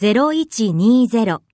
0120